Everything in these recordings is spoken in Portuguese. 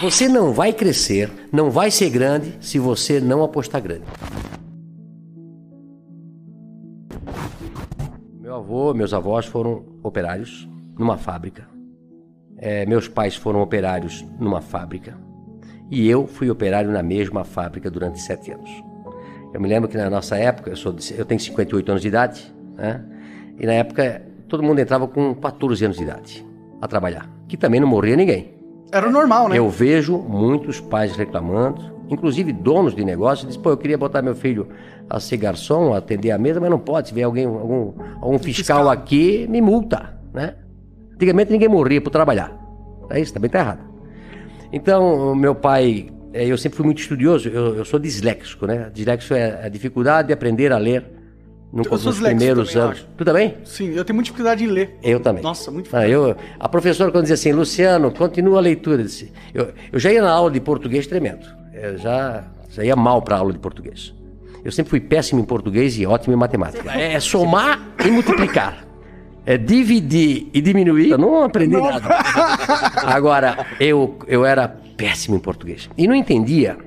Você não vai crescer, não vai ser grande se você não apostar grande. Meu avô, meus avós foram operários numa fábrica. É, meus pais foram operários numa fábrica. E eu fui operário na mesma fábrica durante sete anos. Eu me lembro que na nossa época, eu, sou de, eu tenho 58 anos de idade, né? e na época todo mundo entrava com 14 anos de idade a trabalhar, que também não morria ninguém. Era normal, né? Eu vejo muitos pais reclamando, inclusive donos de negócio, dizem, pô, eu queria botar meu filho a ser garçom, a atender a mesa, mas não pode. Se vier alguém, algum, algum fiscal, fiscal, aqui, me multa, né? Antigamente ninguém morria por trabalhar. É isso, também tá errado. Então, meu pai, é, eu sempre fui muito estudioso, eu, eu sou disléxico, né? Disléxico é a dificuldade de aprender a ler no, nos primeiros também, anos. Tu também? Sim, eu tenho muita dificuldade em ler. Eu também. Nossa, muito ah, eu, A professora, quando dizia assim, Luciano, continua a leitura, eu, disse, eu, eu já ia na aula de português tremendo. Eu já, já ia mal para a aula de português. Eu sempre fui péssimo em português e ótimo em matemática. É somar e multiplicar. É dividir e diminuir. Eu não aprendi não. nada. Agora, eu, eu era péssimo em português. E não entendia,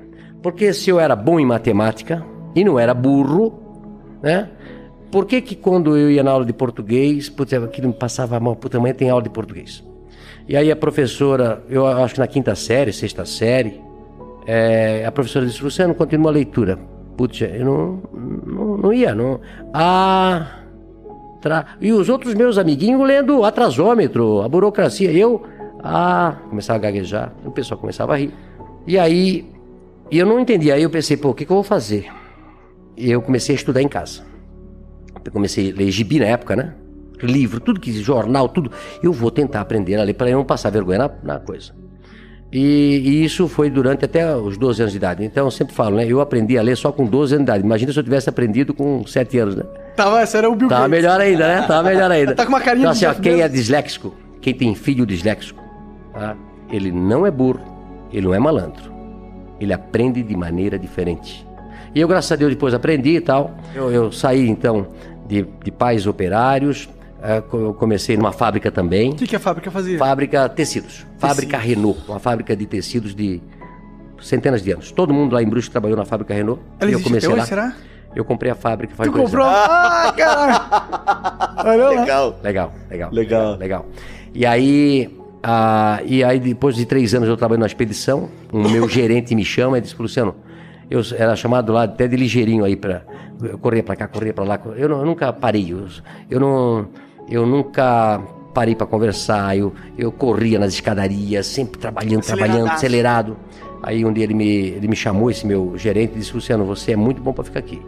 porque se eu era bom em matemática e não era burro, né? Por que que quando eu ia na aula de português, putz, aquilo me passava mal, puta, amanhã tem aula de português. E aí a professora, eu acho que na quinta série, sexta série, é, a professora disse, Luciano, continua a leitura. Putz, eu não, não, não ia, não. Ah, tra... E os outros meus amiguinhos lendo atrasômetro, a burocracia. Eu, ah, começava a gaguejar, o pessoal começava a rir. E aí, e eu não entendia. Aí eu pensei, pô, o que, que eu vou fazer? E eu comecei a estudar em casa. Eu comecei a ler gibi na época, né? Livro, tudo que jornal, tudo. Eu vou tentar aprender a ler para eu não passar vergonha na, na coisa. E, e, isso foi durante até os 12 anos de idade. Então eu sempre falo, né? Eu aprendi a ler só com 12 anos de idade. Imagina se eu tivesse aprendido com 7 anos, né? Tava, era o Bill Tava melhor ainda, né? Tava melhor ainda. tá com uma carinha então, assim, ó, quem é disléxico, quem tem filho disléxico, tá? ele não é burro, ele não é malandro. Ele aprende de maneira diferente. E eu, graças a Deus, depois aprendi e tal. Eu, eu saí, então, de, de pais operários. É, eu comecei numa fábrica também. O que, que a fábrica fazia? Fábrica tecidos. Fábrica Renault, uma fábrica de tecidos de centenas de anos. Todo mundo lá em Bruxo trabalhou na fábrica Renault. Ela eu comecei lá. será? Eu comprei a fábrica faz Tu comprou? Anos. Ah, cara! legal. Legal, legal. Legal. Legal. E aí, ah, e aí, depois de três anos eu trabalhei na expedição, o meu gerente me chama e disse, Luciano, eu era chamado lá até de ligeirinho aí para correr para cá, correr para lá. Eu, eu, nunca parei. Eu, eu, não, eu nunca parei para conversar. Eu, eu corria nas escadarias, sempre trabalhando, trabalhando, acelerado. Aí um dia ele me, ele me chamou, esse meu gerente, e disse: Luciano, você é muito bom para ficar aqui.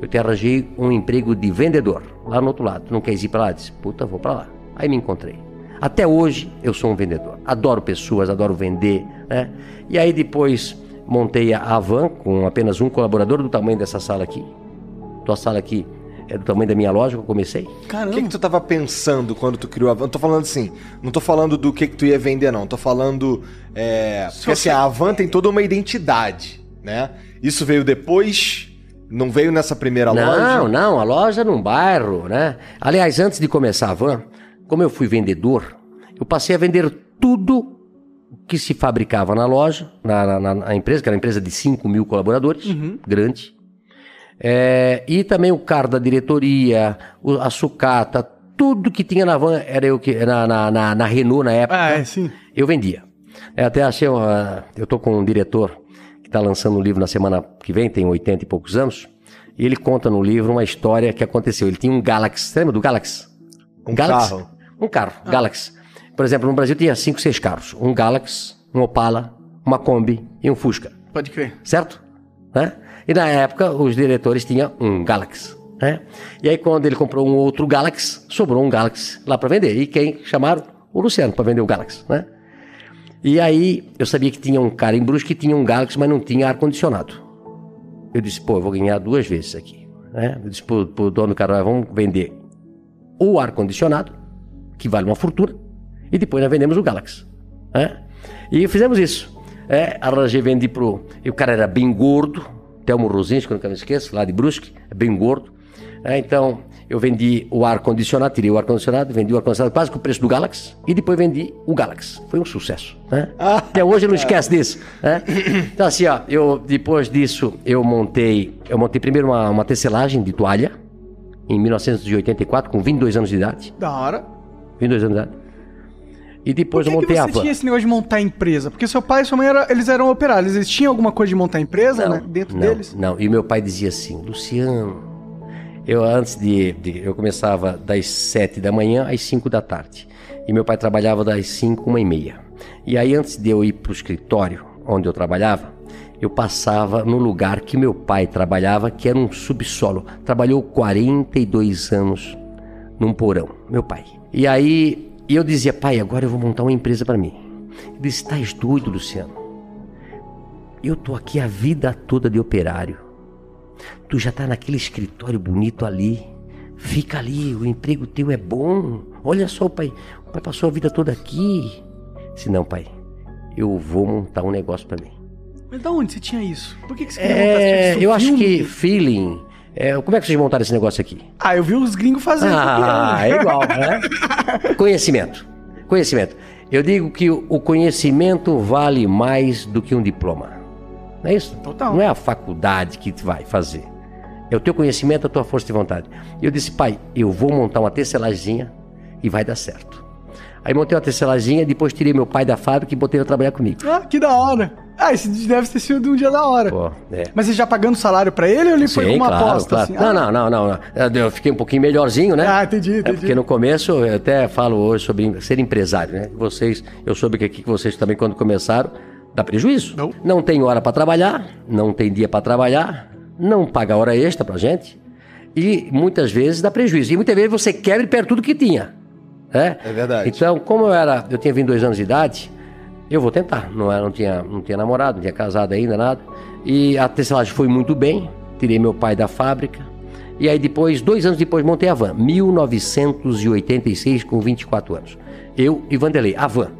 Eu te arranjei um emprego de vendedor lá no outro lado. Tu não quer ir para lá? Eu disse: Puta, vou para lá. Aí me encontrei. Até hoje eu sou um vendedor. Adoro pessoas, adoro vender, né? E aí depois montei a van com apenas um colaborador do tamanho dessa sala aqui. Tua sala aqui é do tamanho da minha loja que eu comecei. Caramba. O que, que tu estava pensando quando tu criou a van? Não tô falando assim, não tô falando do que, que tu ia vender, não. Tô falando. É, porque assim, a van tem toda uma identidade, né? Isso veio depois. Não veio nessa primeira não, loja? Não, não, a loja num bairro, né? Aliás, antes de começar a van, como eu fui vendedor, eu passei a vender tudo que se fabricava na loja, na, na, na empresa, que era uma empresa de 5 mil colaboradores, uhum. grande. É, e também o carro da diretoria, a sucata, tudo que tinha na van era eu que na, na, na, na Renault na época. Ah, é, sim. Eu vendia. É, até achei, uma, eu tô com um diretor que está lançando um livro na semana que vem, tem 80 e poucos anos, e ele conta no livro uma história que aconteceu. Ele tinha um Galaxy, você lembra do Galaxy? Um Galaxy? carro. Um carro, ah. Galaxy. Por exemplo, no Brasil tinha cinco, seis carros. Um Galaxy, um Opala, uma Kombi e um Fusca. Pode crer. Certo? Né? E na época, os diretores tinham um Galaxy. Né? E aí, quando ele comprou um outro Galaxy, sobrou um Galaxy lá para vender. E quem chamaram? O Luciano para vender o Galaxy. Né? E aí eu sabia que tinha um cara em Brusque que tinha um Galaxy, mas não tinha ar-condicionado. Eu disse, pô, eu vou ganhar duas vezes aqui. Né? Eu disse pro, pro dono do cara, vamos vender o ar-condicionado, que vale uma fortuna, e depois nós vendemos o Galaxy. Né? E fizemos isso. É, arranjei, vendi pro. E o cara era bem gordo, Telmo Rosinski, que eu nunca me esqueço, lá de Brusque, é bem gordo. É, então, eu vendi o ar-condicionado, tirei o ar-condicionado, vendi o ar-condicionado quase com o preço do Galaxy e depois vendi o Galaxy. Foi um sucesso. Né? Ah, Até hoje eu não esqueço disso. Né? Então, assim, ó, eu, depois disso, eu montei, eu montei primeiro uma, uma tecelagem de toalha em 1984, com 22 anos de idade. Da hora. 22 anos de idade. E depois eu montei que a você van. tinha esse negócio de montar empresa? Porque seu pai e sua mãe era, eles eram operários. Eles tinham alguma coisa de montar empresa né, dentro não, deles? Não, e meu pai dizia assim, Luciano, eu antes de, de- eu começava das sete da manhã às cinco da tarde. E meu pai trabalhava das cinco, uma e meia. E aí antes de eu ir pro escritório onde eu trabalhava, eu passava no lugar que meu pai trabalhava, que era um subsolo. Trabalhou 42 anos num porão, meu pai. E aí eu dizia, pai, agora eu vou montar uma empresa para mim. Ele disse, estás doido, Luciano? Eu tô aqui a vida toda de operário. Tu já tá naquele escritório bonito ali. Fica ali, o emprego teu é bom. Olha só, pai, o pai passou a vida toda aqui. Se não, pai, eu vou montar um negócio para mim. Mas da onde você tinha isso? Por que, que você queria montar? Você É, assistiu eu acho que feeling. É, como é que vocês montaram esse negócio aqui? Ah, eu vi os gringos fazendo. Ah, é igual, né? Conhecimento. Conhecimento. Eu digo que o conhecimento vale mais do que um diploma. Não é isso? Total. Não é a faculdade que vai fazer. É o teu conhecimento, a tua força de vontade. Eu disse, pai, eu vou montar uma tecelaginha e vai dar certo. Aí montei uma tecelaginha, depois tirei meu pai da fábrica e botei ele a trabalhar comigo. Ah, que da hora. Ah, esse deve ter sido um dia da hora. Pô, é. Mas você já pagando salário pra ele ou ele foi com Sim, uma claro, aposta? claro. assim? Não, Ah, não, não, não, não. Eu fiquei um pouquinho melhorzinho, né? Ah, entendi, É entendi. porque no começo, eu até falo hoje sobre ser empresário, né? Vocês, eu soube que aqui que vocês também, quando começaram, dá prejuízo. Não. tem hora para trabalhar, não tem dia para trabalhar, não paga hora extra pra gente. E muitas vezes dá prejuízo. E muitas vezes você quebra e perde tudo que tinha. né? É verdade. Então, como eu era, eu tinha 22 anos de idade, eu vou tentar. Não, era, não, tinha, não tinha namorado, não tinha casado ainda, nada. E a tecelagem foi muito bem. Tirei meu pai da fábrica. E aí depois, dois anos depois, montei a van. 1986, com 24 anos. Eu e Vanderlei. A van.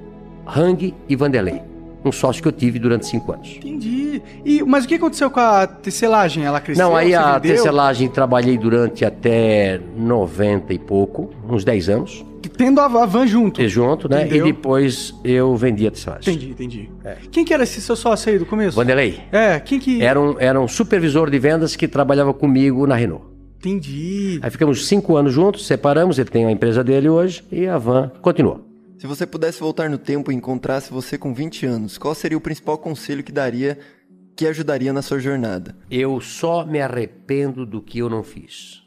Hang e Vanderlei. Um sócio que eu tive durante cinco anos. Entendi. E, mas o que aconteceu com a tecelagem? Ela cresceu? Não, aí a vendeu? tecelagem trabalhei durante até 90 e pouco, uns 10 anos. Tendo a a van junto. E junto, né? Entendeu? E depois eu vendi a tecelagem. Entendi, entendi. Quem que era esse seu sócio aí do começo? Vanderlei. É, quem que... Era um, era um supervisor de vendas que trabalhava comigo na Renault. Entendi. Aí ficamos cinco anos juntos, separamos, ele tem a empresa dele hoje e a van continuou. Se você pudesse voltar no tempo e encontrasse você com 20 anos, qual seria o principal conselho que daria que ajudaria na sua jornada? Eu só me arrependo do que eu não fiz.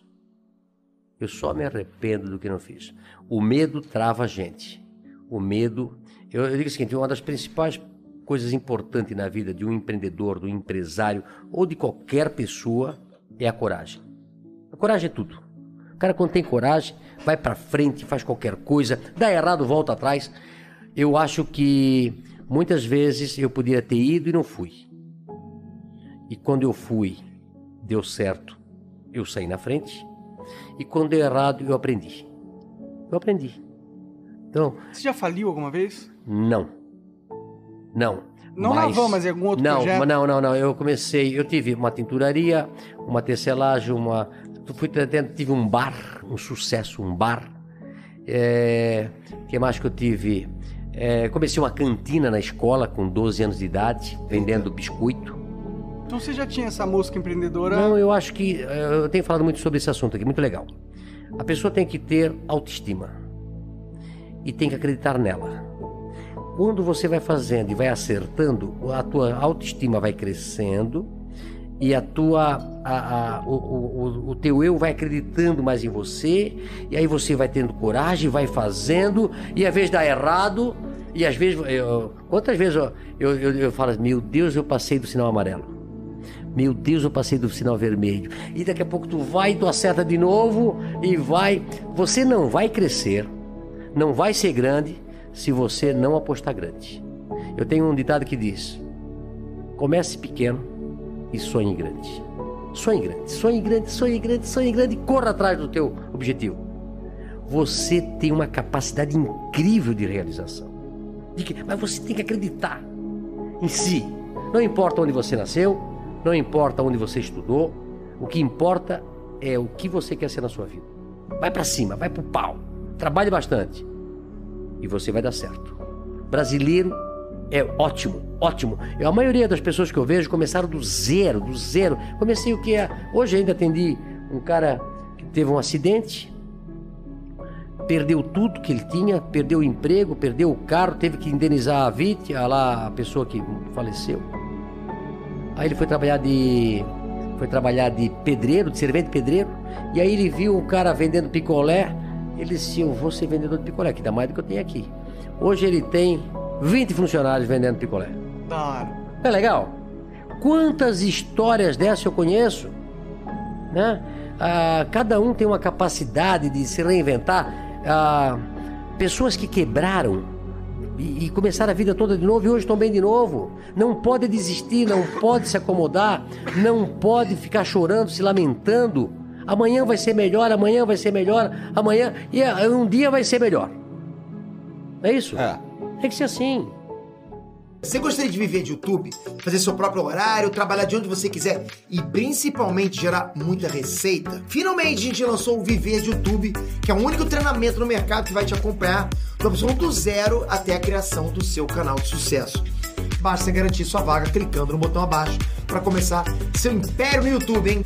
Eu só me arrependo do que não fiz. O medo trava a gente. O medo. Eu, eu digo o seguinte: uma das principais coisas importantes na vida de um empreendedor, do empresário ou de qualquer pessoa é a coragem. A coragem é tudo. O cara, quando tem coragem, vai pra frente, faz qualquer coisa, dá errado, volta atrás. Eu acho que muitas vezes eu poderia ter ido e não fui. E quando eu fui, deu certo, eu saí na frente. E quando deu errado, eu aprendi. Eu aprendi. Então, Você já faliu alguma vez? não. Não. Não na van, mas em algum outro não, projeto? Não, não, não. Eu comecei, eu tive uma tinturaria, uma tecelagem, uma. Fui tentando, tive um bar, um sucesso, um bar. É, que mais que eu tive? É, comecei uma cantina na escola com 12 anos de idade, vendendo biscoito. Então você já tinha essa mosca empreendedora? Não, eu acho que eh, eu tenho falado muito sobre esse assunto aqui, muito legal. A pessoa tem que ter autoestima e tem que acreditar nela. Quando você vai fazendo e vai acertando, a tua autoestima vai crescendo e a tua, a, a- o, o, o- teu eu vai acreditando mais em você e aí você vai tendo coragem, vai fazendo e às vezes dá errado e às vezes eu- quantas vezes eu, eu, eu, eu falo, meu Deus, eu passei do sinal amarelo. Meu Deus, eu passei do sinal vermelho. E daqui a pouco tu vai, tu acerta de novo e vai. Você não vai crescer, não vai ser grande se você não apostar grande. Eu tenho um ditado que diz: comece pequeno e sonhe grande. Sonhe grande, sonhe grande, sonhe grande, sonhe grande e corra atrás do teu objetivo. Você tem uma capacidade incrível de realização. De que, mas você tem que acreditar em si. Não importa onde você nasceu, não importa onde você estudou, o que importa é o que você quer ser na sua vida. Vai para cima, vai pro pau. Trabalhe bastante e você vai dar certo. Brasileiro é ótimo, ótimo. Eu, a maioria das pessoas que eu vejo começaram do zero, do zero. Comecei o que é. Hoje ainda atendi um cara que teve um acidente, perdeu tudo que ele tinha, perdeu o emprego, perdeu o carro, teve que indenizar a vítima, lá a pessoa que faleceu. Aí ele foi trabalhar de foi trabalhar de pedreiro, de servente pedreiro, e aí ele viu um cara vendendo picolé, ele disse: "Eu vou ser vendedor de picolé, que dá mais do que eu tenho aqui". Hoje ele tem 20 funcionários vendendo picolé. Da É legal? Quantas histórias dessas eu conheço? Né? Ah, cada um tem uma capacidade de se reinventar. Ah, pessoas que quebraram e, e começaram a vida toda de novo e hoje estão bem de novo. Não pode desistir, não pode se acomodar, não pode ficar chorando, se lamentando. Amanhã vai ser melhor, amanhã vai ser melhor, amanhã e ah, um dia vai ser melhor. É isso? É. Tem que ser assim. Você gostaria de viver de YouTube, fazer seu próprio horário, trabalhar de onde você quiser e principalmente gerar muita receita? Finalmente a gente lançou o Viver de YouTube, que é o único treinamento no mercado que vai te acompanhar opção do zero até a criação do seu canal de sucesso. Basta garantir sua vaga clicando no botão abaixo para começar seu império no YouTube, hein?